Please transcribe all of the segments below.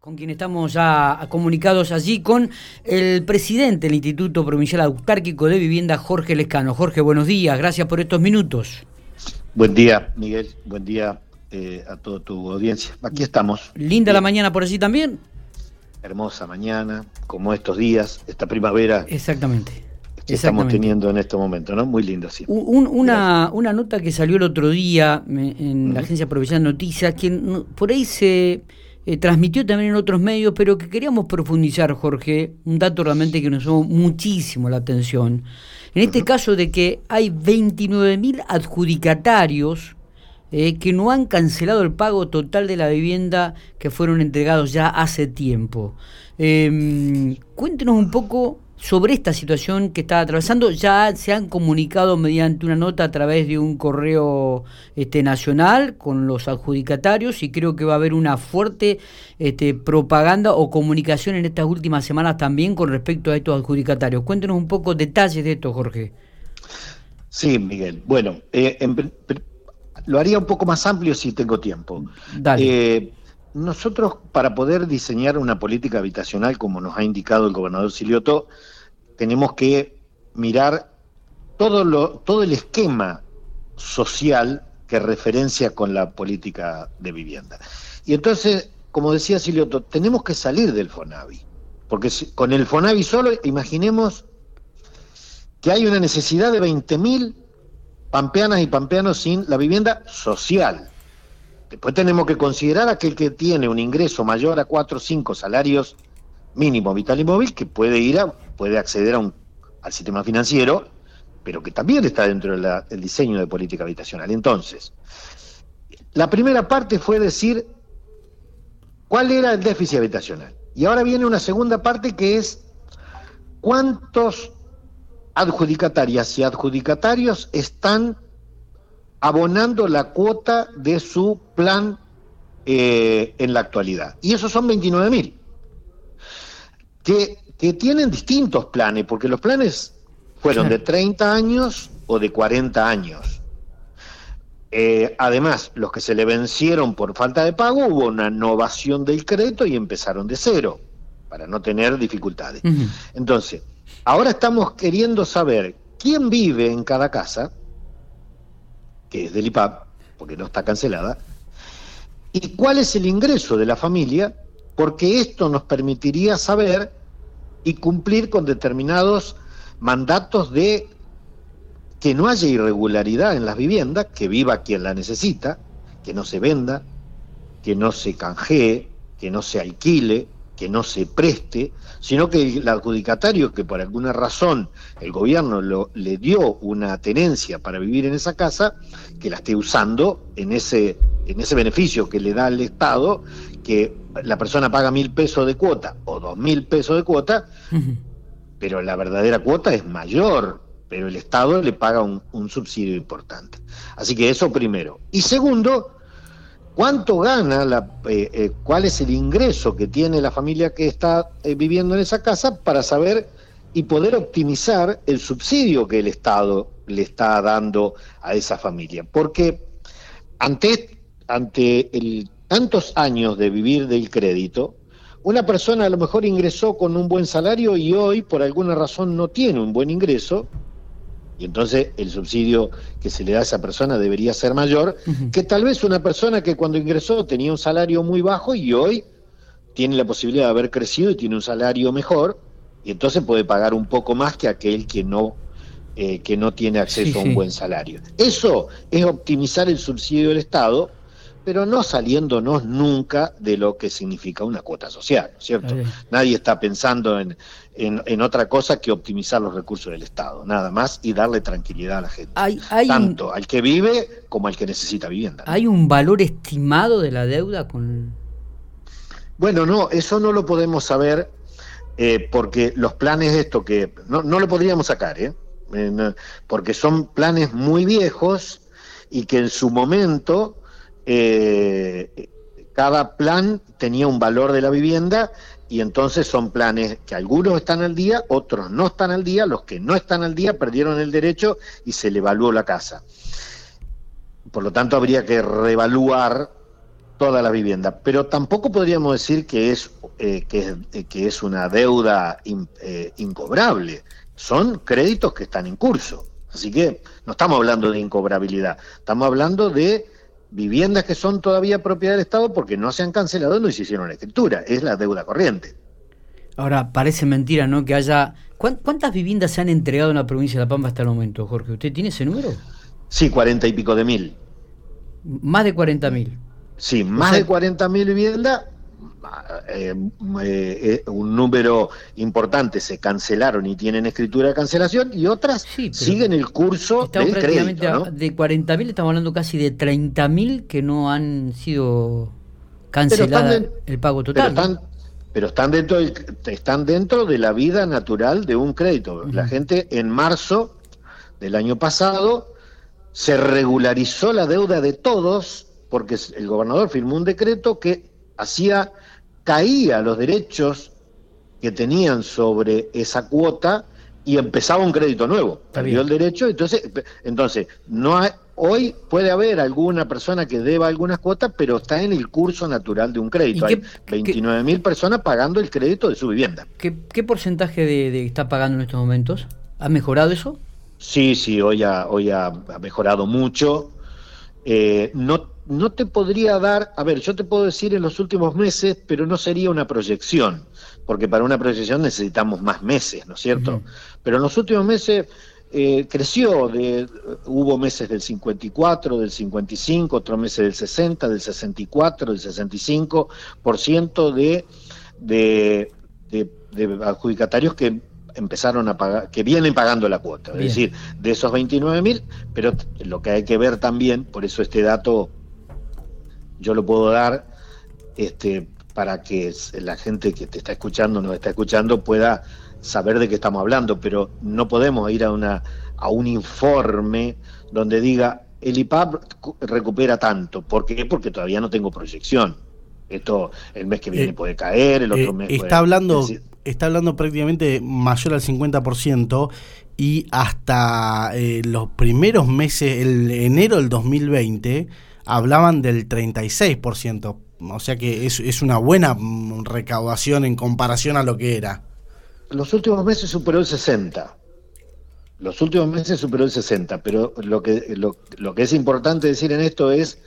con quien estamos ya comunicados allí con el presidente del Instituto Provincial Autárquico de Vivienda, Jorge Lescano. Jorge, buenos días, gracias por estos minutos. Buen día, Miguel, buen día eh, a toda tu audiencia. Aquí estamos. ¿Linda la mañana por allí también? Hermosa mañana, como estos días, esta primavera. Exactamente. Que estamos teniendo en este momento, ¿no? Muy lindo, sí. una, una nota que salió el otro día en la Agencia Provincial de Noticias, que por ahí se eh, transmitió también en otros medios, pero que queríamos profundizar, Jorge, un dato realmente que nos llamó muchísimo la atención. En este caso de que hay 29.000 adjudicatarios eh, que no han cancelado el pago total de la vivienda que fueron entregados ya hace tiempo. Eh, cuéntenos un poco sobre esta situación que está atravesando. Ya se han comunicado mediante una nota a través de un correo este, nacional con los adjudicatarios y creo que va a haber una fuerte este, propaganda o comunicación en estas últimas semanas también con respecto a estos adjudicatarios. Cuéntenos un poco detalles de esto, Jorge. Sí, Miguel. Bueno, eh, lo haría un poco más amplio si tengo tiempo. Dale. Eh, nosotros, para poder diseñar una política habitacional, como nos ha indicado el gobernador Silioto, tenemos que mirar todo, lo, todo el esquema social que referencia con la política de vivienda. Y entonces, como decía Silioto, tenemos que salir del FONAVI, porque con el FONAVI solo, imaginemos que hay una necesidad de 20.000 pampeanas y pampeanos sin la vivienda social. Después tenemos que considerar aquel que tiene un ingreso mayor a cuatro o cinco salarios mínimo vital y móvil que puede ir a, puede acceder a un, al sistema financiero, pero que también está dentro del diseño de política habitacional. Entonces, la primera parte fue decir cuál era el déficit habitacional. Y ahora viene una segunda parte que es cuántos adjudicatarias y adjudicatarios están abonando la cuota de su plan eh, en la actualidad. Y esos son 29 mil. Que, que, tienen distintos planes, porque los planes fueron de 30 años o de 40 años. Eh, además, los que se le vencieron por falta de pago, hubo una innovación del crédito y empezaron de cero, para no tener dificultades. Entonces, ahora estamos queriendo saber quién vive en cada casa, que es del IPAP, porque no está cancelada, y cuál es el ingreso de la familia, porque esto nos permitiría saber y cumplir con determinados mandatos de que no haya irregularidad en las viviendas, que viva quien la necesita, que no se venda, que no se canjee, que no se alquile, que no se preste, sino que el adjudicatario que por alguna razón el gobierno lo, le dio una tenencia para vivir en esa casa, que la esté usando en ese, en ese beneficio que le da al Estado, que la persona paga mil pesos de cuota o dos mil pesos de cuota, pero la verdadera cuota es mayor, pero el Estado le paga un, un subsidio importante. Así que eso primero. Y segundo, cuánto gana, la, eh, eh, cuál es el ingreso que tiene la familia que está eh, viviendo en esa casa para saber y poder optimizar el subsidio que el Estado le está dando a esa familia. Porque ante, ante el, tantos años de vivir del crédito, una persona a lo mejor ingresó con un buen salario y hoy por alguna razón no tiene un buen ingreso y entonces el subsidio que se le da a esa persona debería ser mayor que tal vez una persona que cuando ingresó tenía un salario muy bajo y hoy tiene la posibilidad de haber crecido y tiene un salario mejor y entonces puede pagar un poco más que aquel que no eh, que no tiene acceso a un buen salario. Eso es optimizar el subsidio del Estado pero no saliéndonos nunca de lo que significa una cuota social, ¿cierto? Nadie está pensando en, en, otra cosa que optimizar los recursos del Estado, nada más, y darle tranquilidad a la gente, tanto al que vive como al que necesita vivienda. ¿Hay un valor estimado de la deuda con...? Bueno, no, eso no lo podemos saber eh, porque los planes de esto que... No, no lo podríamos sacar, ¿eh? eh porque son planes muy viejos y que en su momento eh, cada plan tenía un valor de la vivienda y entonces son planes que algunos están al día, otros no están al día, los que no están al día perdieron el derecho y se le evaluó la casa. Por lo tanto, habría que reevaluar toda la vivienda, pero tampoco podríamos decir que es, eh, que, eh, que, es una deuda eh, incobrable. Son créditos que están en curso. Así que no estamos hablando de incobrabilidad, estamos hablando de viviendas que son todavía propiedad del Estado porque no se han cancelado, no se hicieron la escritura, es la deuda corriente. Ahora, parece mentira, ¿no? Que haya... ¿Cuántas viviendas se han entregado en la provincia de La Pampa hasta el momento, Jorge? ¿Usted tiene ese número? Sí, cuarenta y pico de mil. Más de cuarenta mil. Sí, más de 40.000 viviendas, eh, eh, un número importante se cancelaron y tienen escritura de cancelación y otras siguen el curso del crédito. ¿no? De 40.000 estamos hablando casi de 30.000 que no han sido canceladas el pago total. Pero están, dentro están dentro de la vida natural de un crédito. La gente en marzo del año pasado se regularizó la deuda de todos porque el gobernador firmó un decreto que hacía, caía los derechos que tenían sobre esa cuota y empezaba un crédito nuevo. Perdió el derecho, entonces, entonces no hay, hoy puede haber alguna persona que deba algunas cuotas, pero está en el curso natural de un crédito. Hay 29 mil personas pagando el crédito de su vivienda. ¿Qué, porcentaje de, está pagando en estos momentos? ¿Ha mejorado eso? Sí, sí, hoy ha, hoy ha, mejorado mucho. Eh, no no te podría dar, a ver, yo te puedo decir en los últimos meses, pero no sería una proyección, porque para una proyección necesitamos más meses, ¿no es cierto? Pero en los últimos meses eh, creció, de, hubo meses del 54, del 55, otros meses del 60, del 64, del 65% de, de, de, de adjudicatarios que empezaron a pagar, que vienen pagando la cuota, es decir, de esos 29 mil, pero lo que hay que ver también, por eso este dato yo lo puedo dar este, para que la gente que te está escuchando, nos está escuchando, pueda saber de qué estamos hablando, pero no podemos ir a, una, a un informe donde diga el IPAP recupera tanto. ¿Por qué? Porque todavía no tengo proyección. Esto el mes que viene eh, puede caer, el otro eh, mes está hablando Está hablando prácticamente mayor al 50% y hasta eh, los primeros meses, el enero del 2020, hablaban del 36%. O sea que es, una buena mm, recaudación en comparación a lo que era. Los últimos meses superó el 60. Los últimos meses superó el 60, pero lo que, lo, lo que es importante decir en esto es,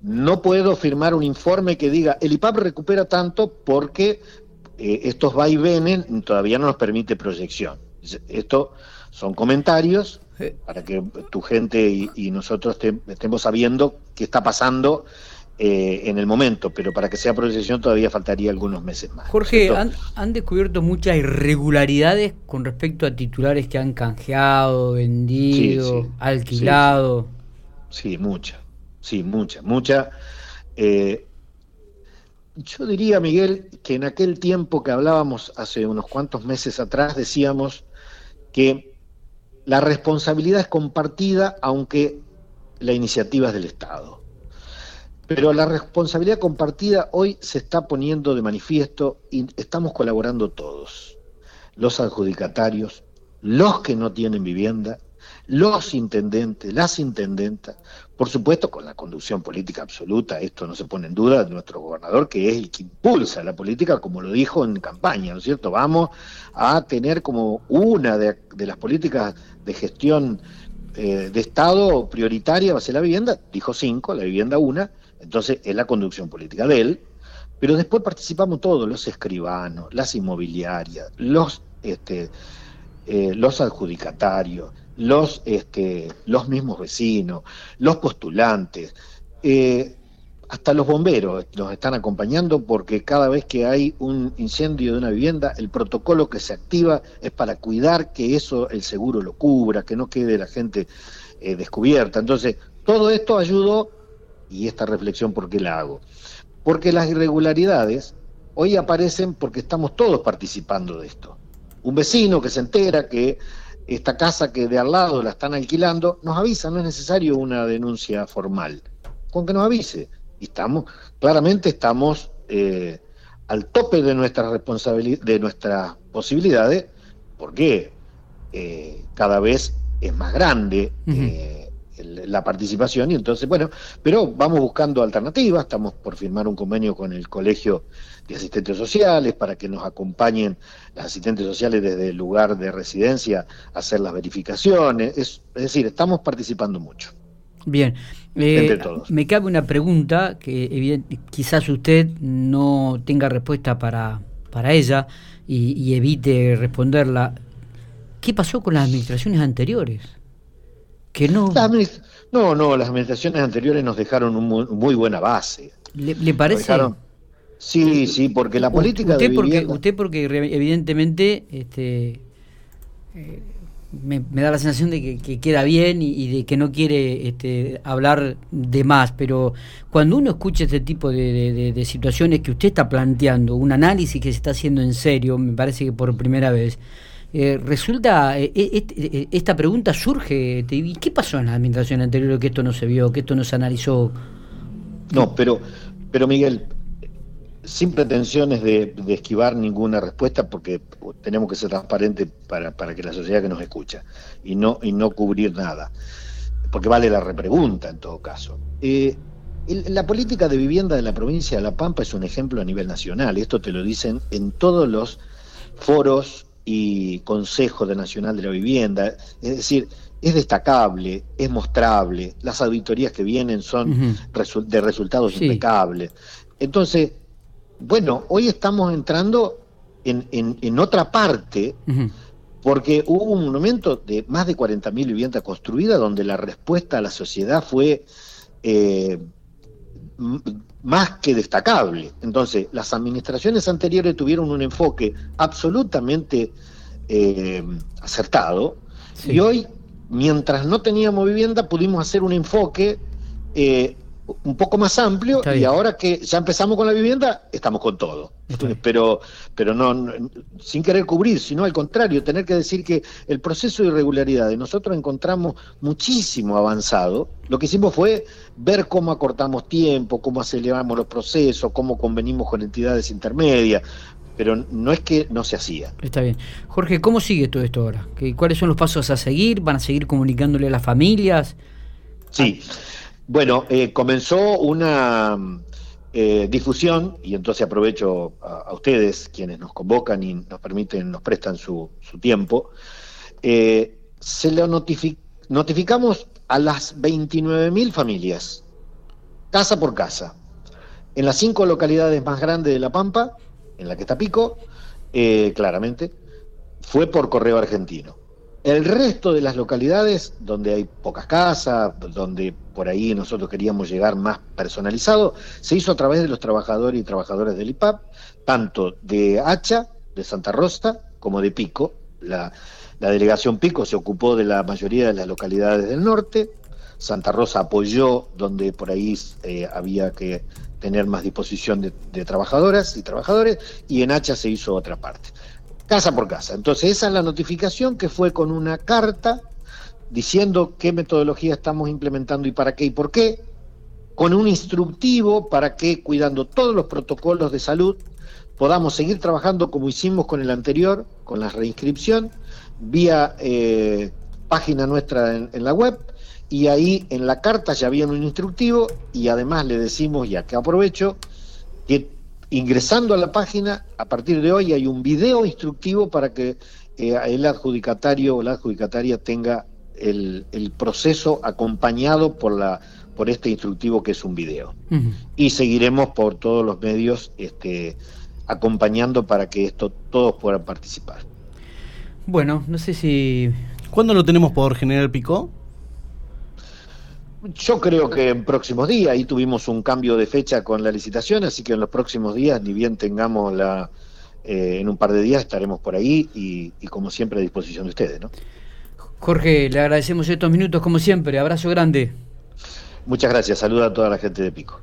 no puedo firmar un informe que diga, el IPAP recupera tanto porque eh, estos vaivenes todavía no nos permite proyección. Esto son comentarios para que tu gente y, nosotros estemos sabiendo qué está pasando eh, en el momento, pero para que sea proyección todavía faltaría algunos meses más. Jorge, han, descubierto muchas irregularidades con respecto a titulares que han canjeado, vendido, alquilado. Sí, mucha, sí, mucha, mucha. Eh, yo diría, Miguel, que en aquel tiempo que hablábamos hace unos cuantos meses atrás, decíamos que la responsabilidad es compartida, aunque la iniciativa es del Estado. Pero la responsabilidad compartida hoy se está poniendo de manifiesto y estamos colaborando todos. Los adjudicatarios, los que no tienen vivienda, los intendentes, las intendentas, por supuesto con la conducción política absoluta, esto no se pone en duda, de nuestro gobernador, que es el que impulsa la política, como lo dijo en campaña, ¿no es cierto? Vamos a tener como una de, las políticas de gestión eh, de Estado prioritaria va a ser la vivienda, dijo cinco, la vivienda una, entonces es la conducción política de él, pero después participamos todos, los escribanos, las inmobiliarias, los, este, eh, los adjudicatarios, los, este, los mismos vecinos, los postulantes, eh, hasta los bomberos nos están acompañando porque cada vez que hay un incendio de una vivienda, el protocolo que se activa es para cuidar que eso el seguro lo cubra, que no quede la gente eh, descubierta. Entonces, todo esto ayudó, y esta reflexión, ¿por qué la hago? Porque las irregularidades hoy aparecen porque estamos todos participando de esto. Un vecino que se entera que esta casa que de al lado la están alquilando, nos avisa, no es necesario una denuncia formal, con que nos avise. Y estamos, claramente estamos eh, al tope de nuestra responsabilidad, de nuestras posibilidades, porque eh, cada vez es más grande eh, la participación y entonces, bueno, pero vamos buscando alternativas, estamos por firmar un convenio con el Colegio de Asistentes Sociales para que nos acompañen las asistentes sociales desde el lugar de residencia a hacer las verificaciones, es, decir, estamos participando mucho. Bien, eh, me cabe una pregunta que quizás usted no tenga respuesta para, para ella y evite responderla. ¿Qué pasó con las administraciones anteriores? que no... No, no, las administraciones anteriores nos dejaron una muy, buena base. ¿Le, parece? Sí, sí, porque la política usted porque Usted porque evidentemente este, eh, me, da la sensación de que, queda bien y, de que no quiere este, hablar de más, pero cuando uno escucha este tipo de, situaciones que usted está planteando, un análisis que se está haciendo en serio, me parece que por primera vez, eh, resulta, eh, eh, esta pregunta surge, ¿qué pasó en la administración anterior que esto no se vio, que esto no se analizó? No, pero, pero Miguel, sin pretensiones de, esquivar ninguna respuesta, porque tenemos que ser transparentes para, para, que la sociedad que nos escucha y no, y no cubrir nada, porque vale la repregunta en todo caso. la política de vivienda de la provincia de La Pampa es un ejemplo a nivel nacional, esto te lo dicen en todos los foros y Consejo de Nacional de la Vivienda. Es decir, es destacable, es mostrable, las auditorías que vienen son de resultados impecables. Entonces, bueno, hoy estamos entrando en, en, otra parte, porque hubo un momento de más de 40.000 viviendas construidas donde la respuesta a la sociedad fue... Eh, más que destacable. Entonces, las administraciones anteriores tuvieron un enfoque absolutamente eh, acertado y hoy, mientras no teníamos vivienda, pudimos hacer un enfoque eh, un poco más amplio y ahora que ya empezamos con la vivienda, estamos con todo. Pero, pero no, sin querer cubrir, sino al contrario, tener que decir que el proceso de irregularidades nosotros encontramos muchísimo avanzado. Lo que hicimos fue ver cómo acortamos tiempo, cómo aceleramos los procesos, cómo convenimos con entidades intermedias. Pero no es que no se hacía. Está bien. Jorge, ¿cómo sigue todo esto ahora? ¿Cuáles son los pasos a seguir? ¿Van a seguir comunicándole a las familias? Sí. Bueno, eh, comenzó una eh, difusión, y entonces aprovecho a, ustedes, quienes nos convocan y nos permiten, nos prestan su, tiempo, eh, se lo notificamos a las 29.000 familias, casa por casa, en las cinco localidades más grandes de La Pampa, en la que está Pico, claramente, fue por correo argentino. El resto de las localidades donde hay pocas casas, donde por ahí nosotros queríamos llegar más personalizado, se hizo a través de los trabajadores y trabajadoras del IPAP, tanto de Hacha, de Santa Rosa, como de Pico. La, delegación Pico se ocupó de la mayoría de las localidades del norte, Santa Rosa apoyó donde por ahí eh, había que tener más disposición de, de trabajadoras y trabajadores, y en Hacha se hizo otra parte casa por casa. Entonces esa es la notificación que fue con una carta diciendo qué metodología estamos implementando y para qué y por qué, con un instructivo para que, cuidando todos los protocolos de salud, podamos seguir trabajando como hicimos con el anterior, con la reinscripción, vía eh, página nuestra en, la web, y ahí en la carta ya había un instructivo, y además le decimos, ya que aprovecho, que ingresando a la página, a partir de hoy hay un video instructivo para que eh, el adjudicatario o la adjudicataria tenga el, proceso acompañado por la por este instructivo que es un video. Y seguiremos por todos los medios este, acompañando para que esto todos puedan participar. Bueno, no sé si... ¿Cuándo lo tenemos por General Picó? Yo creo que en próximos días, ahí tuvimos un cambio de fecha con la licitación, así que en los próximos días, ni bien tengamos la, eh, en un par de días estaremos por ahí y, como siempre a disposición de ustedes. ¿no? Jorge, le agradecemos estos minutos como siempre, abrazo grande. Muchas gracias, saluda a toda la gente de Pico.